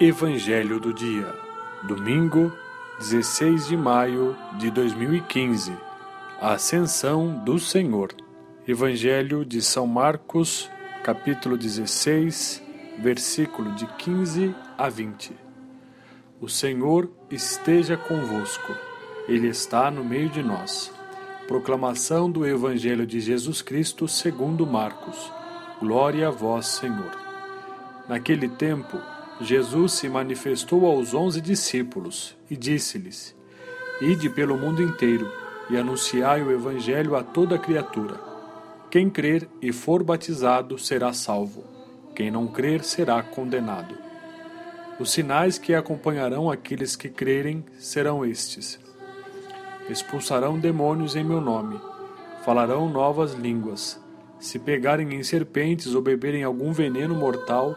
Evangelho do Dia, domingo, 16 de maio de 2015. A Ascensão do Senhor. Evangelho de São Marcos, capítulo 16, versículo de 15 a 20. O Senhor esteja convosco, Ele está no meio de nós. Proclamação do Evangelho de Jesus Cristo segundo Marcos. Glória a vós, Senhor. Naquele tempo, Jesus se manifestou aos onze discípulos e disse-lhes: Ide pelo mundo inteiro e anunciai o Evangelho a toda criatura. Quem crer e for batizado será salvo, quem não crer será condenado. Os sinais que acompanharão aqueles que crerem serão estes: expulsarão demônios em meu nome, falarão novas línguas, se pegarem em serpentes ou beberem algum veneno mortal,